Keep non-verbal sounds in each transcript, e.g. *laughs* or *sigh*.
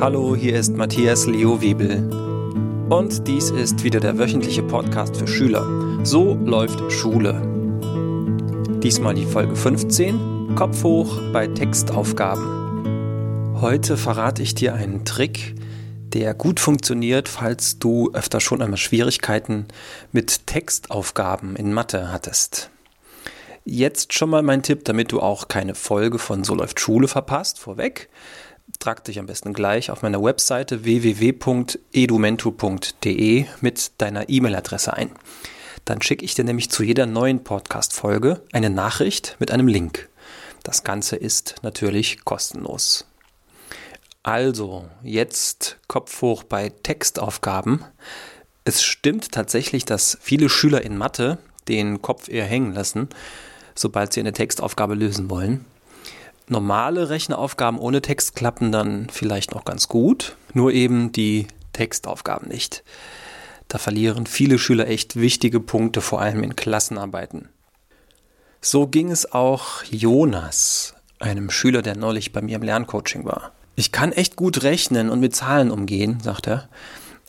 Hallo, hier ist Matthias Leo Webel. Und dies ist wieder der wöchentliche Podcast für Schüler. So läuft Schule. Diesmal die Folge 15, Kopf hoch bei Textaufgaben. Heute verrate ich dir einen Trick, der gut funktioniert, falls du öfter schon einmal Schwierigkeiten mit Textaufgaben in Mathe hattest. Jetzt schon mal mein Tipp, damit du auch keine Folge von So läuft Schule verpasst, vorweg. Trag dich am besten gleich auf meiner Webseite www.edumento.de mit deiner E-Mail-Adresse ein. Dann schicke ich dir nämlich zu jeder neuen Podcast-Folge eine Nachricht mit einem Link. Das Ganze ist natürlich kostenlos. Also, jetzt Kopf hoch bei Textaufgaben. Es stimmt tatsächlich, dass viele Schüler in Mathe den Kopf eher hängen lassen sobald Sie eine Textaufgabe lösen wollen. Normale Rechenaufgaben ohne Text klappen dann vielleicht noch ganz gut, nur eben die Textaufgaben nicht. Da verlieren viele Schüler echt wichtige Punkte, vor allem in Klassenarbeiten. So ging es auch Jonas, einem Schüler, der neulich bei mir im Lerncoaching war. Ich kann echt gut rechnen und mit Zahlen umgehen, sagt er.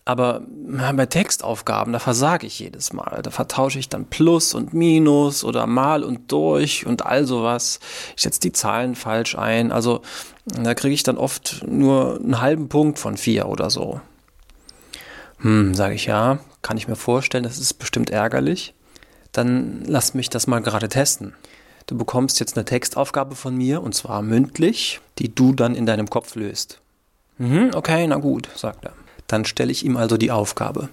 Aber bei Textaufgaben, da versage ich jedes Mal. Da vertausche ich dann Plus und Minus oder Mal und durch und all sowas. Ich setze die Zahlen falsch ein. Also da kriege ich dann oft nur einen halben Punkt von vier oder so. Hm, sage ich ja, kann ich mir vorstellen, das ist bestimmt ärgerlich. Dann lass mich das mal gerade testen. Du bekommst jetzt eine Textaufgabe von mir, und zwar mündlich, die du dann in deinem Kopf löst. Mhm, okay, na gut, sagt er. Dann stelle ich ihm also die Aufgabe.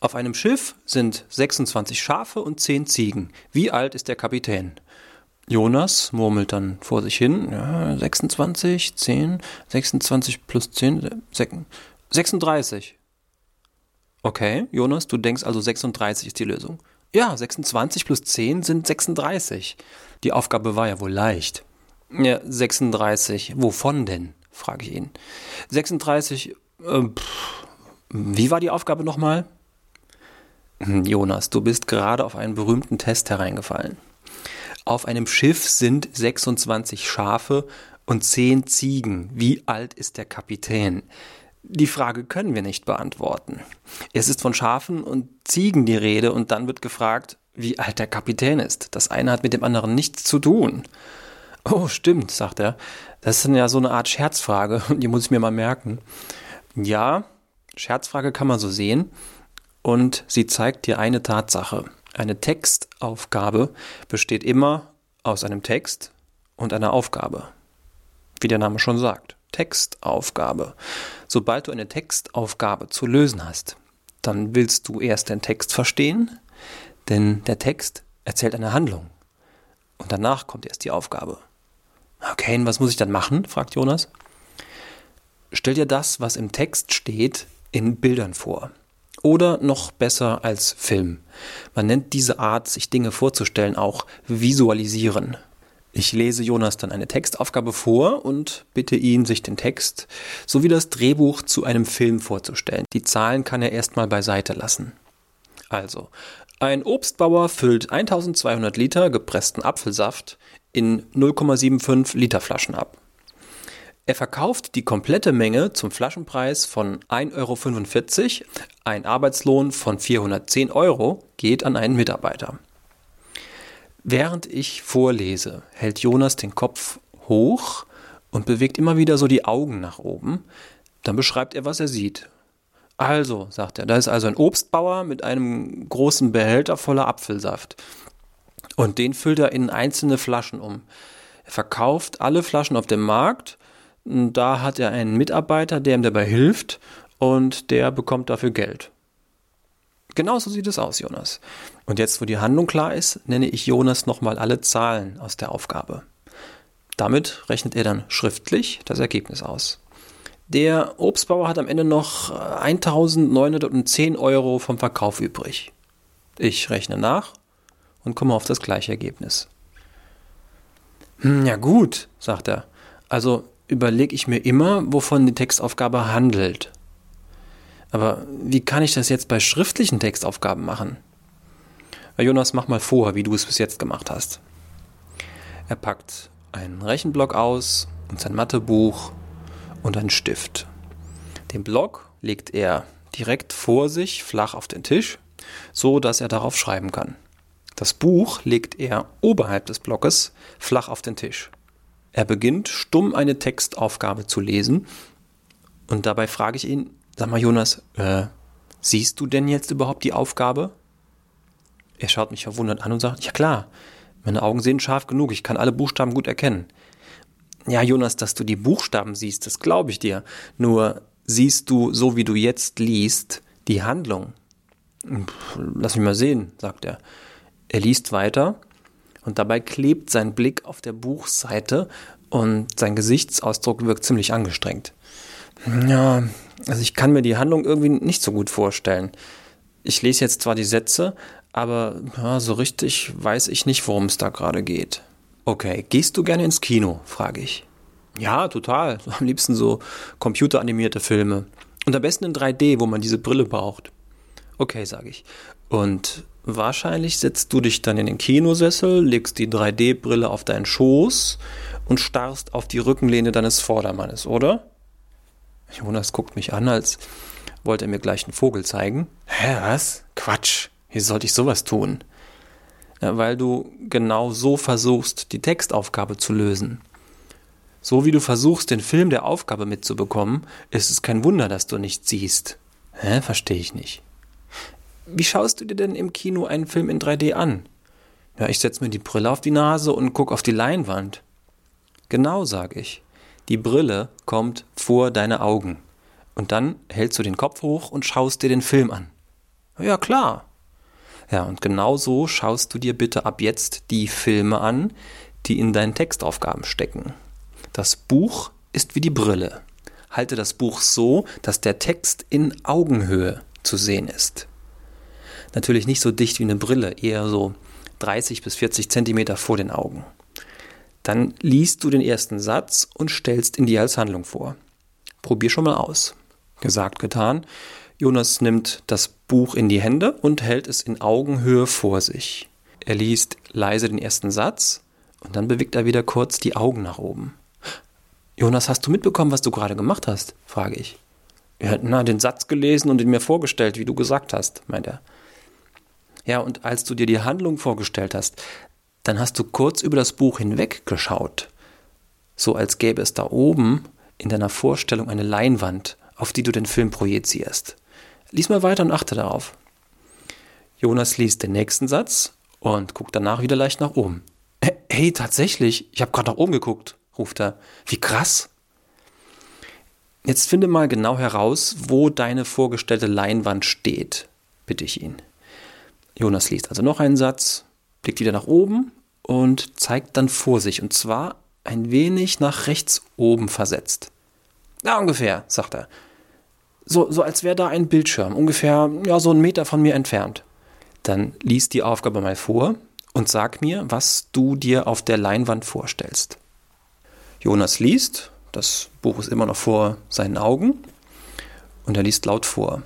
Auf einem Schiff sind 26 Schafe und 10 Ziegen. Wie alt ist der Kapitän? Jonas murmelt dann vor sich hin. Ja, 26, 10, 26 plus 10, 36. Okay, Jonas, du denkst also 36 ist die Lösung. Ja, 26 plus 10 sind 36. Die Aufgabe war ja wohl leicht. Ja, 36. Wovon denn? frage ich ihn. 36 ähm, wie war die Aufgabe nochmal? Hm, Jonas, du bist gerade auf einen berühmten Test hereingefallen. Auf einem Schiff sind 26 Schafe und 10 Ziegen. Wie alt ist der Kapitän? Die Frage können wir nicht beantworten. Es ist von Schafen und Ziegen die Rede und dann wird gefragt, wie alt der Kapitän ist. Das eine hat mit dem anderen nichts zu tun. Oh, stimmt, sagt er. Das ist ja so eine Art Scherzfrage *laughs* und die muss ich mir mal merken. Ja, Scherzfrage kann man so sehen und sie zeigt dir eine Tatsache. Eine Textaufgabe besteht immer aus einem Text und einer Aufgabe. Wie der Name schon sagt. Textaufgabe. Sobald du eine Textaufgabe zu lösen hast, dann willst du erst den Text verstehen, denn der Text erzählt eine Handlung. Und danach kommt erst die Aufgabe. Okay, und was muss ich dann machen? fragt Jonas. Stell dir das, was im Text steht, in Bildern vor. Oder noch besser als Film. Man nennt diese Art, sich Dinge vorzustellen, auch Visualisieren. Ich lese Jonas dann eine Textaufgabe vor und bitte ihn, sich den Text sowie das Drehbuch zu einem Film vorzustellen. Die Zahlen kann er erstmal beiseite lassen. Also, ein Obstbauer füllt 1200 Liter gepressten Apfelsaft in 0,75 Liter Flaschen ab. Er verkauft die komplette Menge zum Flaschenpreis von 1,45 Euro. Ein Arbeitslohn von 410 Euro geht an einen Mitarbeiter. Während ich vorlese, hält Jonas den Kopf hoch und bewegt immer wieder so die Augen nach oben. Dann beschreibt er, was er sieht. Also, sagt er, da ist also ein Obstbauer mit einem großen Behälter voller Apfelsaft. Und den füllt er in einzelne Flaschen um. Er verkauft alle Flaschen auf dem Markt da hat er einen Mitarbeiter, der ihm dabei hilft und der bekommt dafür Geld. Genauso sieht es aus, Jonas. Und jetzt, wo die Handlung klar ist, nenne ich Jonas nochmal alle Zahlen aus der Aufgabe. Damit rechnet er dann schriftlich das Ergebnis aus. Der Obstbauer hat am Ende noch 1910 Euro vom Verkauf übrig. Ich rechne nach und komme auf das gleiche Ergebnis. Hm, ja gut, sagt er. Also überlege ich mir immer, wovon die Textaufgabe handelt. Aber wie kann ich das jetzt bei schriftlichen Textaufgaben machen? Jonas, mach mal vor, wie du es bis jetzt gemacht hast. Er packt einen Rechenblock aus und sein Mathebuch und einen Stift. Den Block legt er direkt vor sich, flach auf den Tisch, so dass er darauf schreiben kann. Das Buch legt er oberhalb des Blockes flach auf den Tisch. Er beginnt stumm eine Textaufgabe zu lesen und dabei frage ich ihn, sag mal Jonas, äh, siehst du denn jetzt überhaupt die Aufgabe? Er schaut mich verwundert an und sagt, ja klar, meine Augen sehen scharf genug, ich kann alle Buchstaben gut erkennen. Ja, Jonas, dass du die Buchstaben siehst, das glaube ich dir. Nur siehst du, so wie du jetzt liest, die Handlung. Lass mich mal sehen, sagt er. Er liest weiter und dabei klebt sein Blick auf der Buchseite und sein Gesichtsausdruck wirkt ziemlich angestrengt. Ja, also ich kann mir die Handlung irgendwie nicht so gut vorstellen. Ich lese jetzt zwar die Sätze, aber ja, so richtig weiß ich nicht, worum es da gerade geht. Okay, gehst du gerne ins Kino? frage ich. Ja, total. *laughs* Am liebsten so computeranimierte Filme. Und am besten in 3D, wo man diese Brille braucht. Okay, sage ich. Und wahrscheinlich setzt du dich dann in den Kinosessel, legst die 3D-Brille auf deinen Schoß und starrst auf die Rückenlehne deines Vordermannes, oder? Jonas guckt mich an, als wollte er mir gleich einen Vogel zeigen. Hä, was? Quatsch. Wie sollte ich sowas tun? Ja, weil du genau so versuchst, die Textaufgabe zu lösen. So wie du versuchst, den Film der Aufgabe mitzubekommen, ist es kein Wunder, dass du nichts siehst. Hä? Verstehe ich nicht. Wie schaust du dir denn im Kino einen Film in 3D an? Ja, ich setze mir die Brille auf die Nase und guck auf die Leinwand. Genau, sag ich. Die Brille kommt vor deine Augen. Und dann hältst du den Kopf hoch und schaust dir den Film an. Ja, klar. Ja, und genau so schaust du dir bitte ab jetzt die Filme an, die in deinen Textaufgaben stecken. Das Buch ist wie die Brille. Halte das Buch so, dass der Text in Augenhöhe zu sehen ist. Natürlich nicht so dicht wie eine Brille, eher so 30 bis 40 Zentimeter vor den Augen. Dann liest du den ersten Satz und stellst ihn dir als Handlung vor. Probier schon mal aus. Gesagt, getan. Jonas nimmt das Buch in die Hände und hält es in Augenhöhe vor sich. Er liest leise den ersten Satz und dann bewegt er wieder kurz die Augen nach oben. Jonas, hast du mitbekommen, was du gerade gemacht hast? frage ich. Er hat na, den Satz gelesen und ihn mir vorgestellt, wie du gesagt hast, meint er. Ja, und als du dir die Handlung vorgestellt hast, dann hast du kurz über das Buch hinweg geschaut. So als gäbe es da oben in deiner Vorstellung eine Leinwand, auf die du den Film projizierst. Lies mal weiter und achte darauf. Jonas liest den nächsten Satz und guckt danach wieder leicht nach oben. Hey, tatsächlich, ich habe gerade nach oben geguckt ruft er. Wie krass! Jetzt finde mal genau heraus, wo deine vorgestellte Leinwand steht, bitte ich ihn. Jonas liest also noch einen Satz, blickt wieder nach oben und zeigt dann vor sich, und zwar ein wenig nach rechts oben versetzt. Ja, ungefähr, sagt er. So, so als wäre da ein Bildschirm, ungefähr ja, so einen Meter von mir entfernt. Dann liest die Aufgabe mal vor und sag mir, was du dir auf der Leinwand vorstellst. Jonas liest, das Buch ist immer noch vor seinen Augen und er liest laut vor.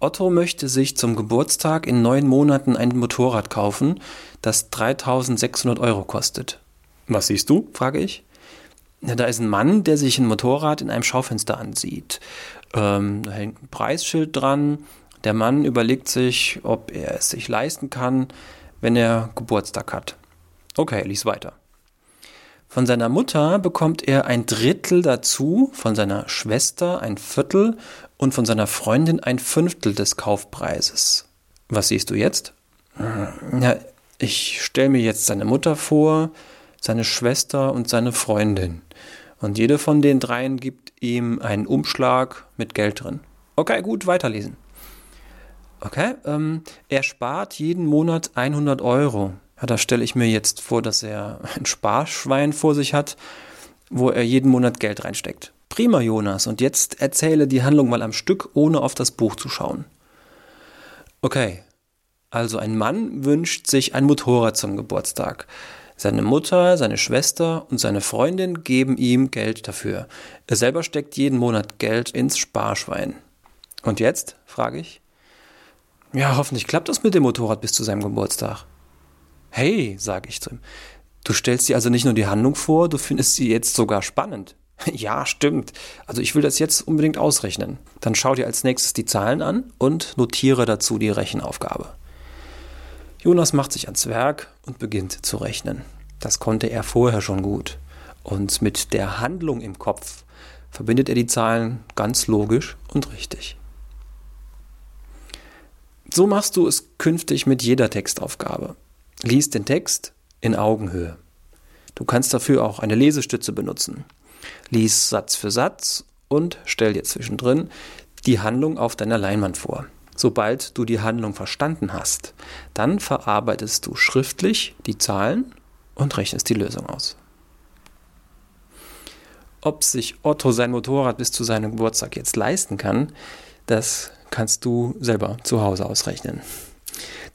Otto möchte sich zum Geburtstag in neun Monaten ein Motorrad kaufen, das 3600 Euro kostet. Was siehst du? frage ich. Ja, da ist ein Mann, der sich ein Motorrad in einem Schaufenster ansieht. Ähm, da hängt ein Preisschild dran. Der Mann überlegt sich, ob er es sich leisten kann, wenn er Geburtstag hat. Okay, lies weiter. Von seiner Mutter bekommt er ein Drittel dazu, von seiner Schwester ein Viertel und von seiner Freundin ein Fünftel des Kaufpreises. Was siehst du jetzt? Ja, ich stelle mir jetzt seine Mutter vor, seine Schwester und seine Freundin. Und jede von den dreien gibt ihm einen Umschlag mit Geld drin. Okay, gut, weiterlesen. Okay, ähm, er spart jeden Monat 100 Euro. Ja, da stelle ich mir jetzt vor, dass er ein Sparschwein vor sich hat, wo er jeden Monat Geld reinsteckt. Prima, Jonas. Und jetzt erzähle die Handlung mal am Stück, ohne auf das Buch zu schauen. Okay. Also ein Mann wünscht sich ein Motorrad zum Geburtstag. Seine Mutter, seine Schwester und seine Freundin geben ihm Geld dafür. Er selber steckt jeden Monat Geld ins Sparschwein. Und jetzt? frage ich. Ja, hoffentlich klappt das mit dem Motorrad bis zu seinem Geburtstag. Hey, sage ich zu ihm, du stellst dir also nicht nur die Handlung vor, du findest sie jetzt sogar spannend. *laughs* Ja, stimmt. Also ich will das jetzt unbedingt ausrechnen. Dann schau dir als nächstes die Zahlen an und notiere dazu die Rechenaufgabe. Jonas macht sich ans Werk und beginnt zu rechnen. Das konnte er vorher schon gut. Und mit der Handlung im Kopf verbindet er die Zahlen ganz logisch und richtig. So machst du es künftig mit jeder Textaufgabe. Lies den Text in Augenhöhe. Du kannst dafür auch eine Lesestütze benutzen. Lies Satz für Satz und stell dir zwischendrin die Handlung auf deiner Leinwand vor. Sobald du die Handlung verstanden hast, dann verarbeitest du schriftlich die Zahlen und rechnest die Lösung aus. Ob sich Otto sein Motorrad bis zu seinem Geburtstag jetzt leisten kann, das kannst du selber zu Hause ausrechnen.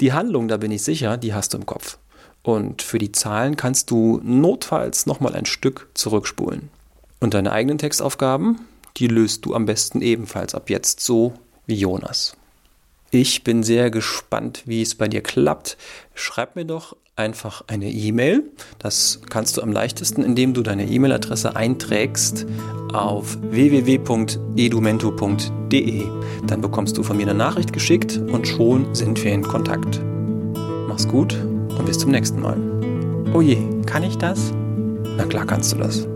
Die Handlung, da bin ich sicher, die hast du im Kopf. Und für die Zahlen kannst du notfalls nochmal ein Stück zurückspulen. Und deine eigenen Textaufgaben, die löst du am besten ebenfalls ab jetzt so wie Jonas. Ich bin sehr gespannt, wie es bei dir klappt. Schreib mir doch einfach eine E-Mail. Das kannst du am leichtesten, indem du deine E-Mail-Adresse einträgst auf www.edumento.de. Dann bekommst du von mir eine Nachricht geschickt und schon sind wir in Kontakt. Mach's gut und bis zum nächsten Mal. Oh je, kann ich das? Na klar kannst du das.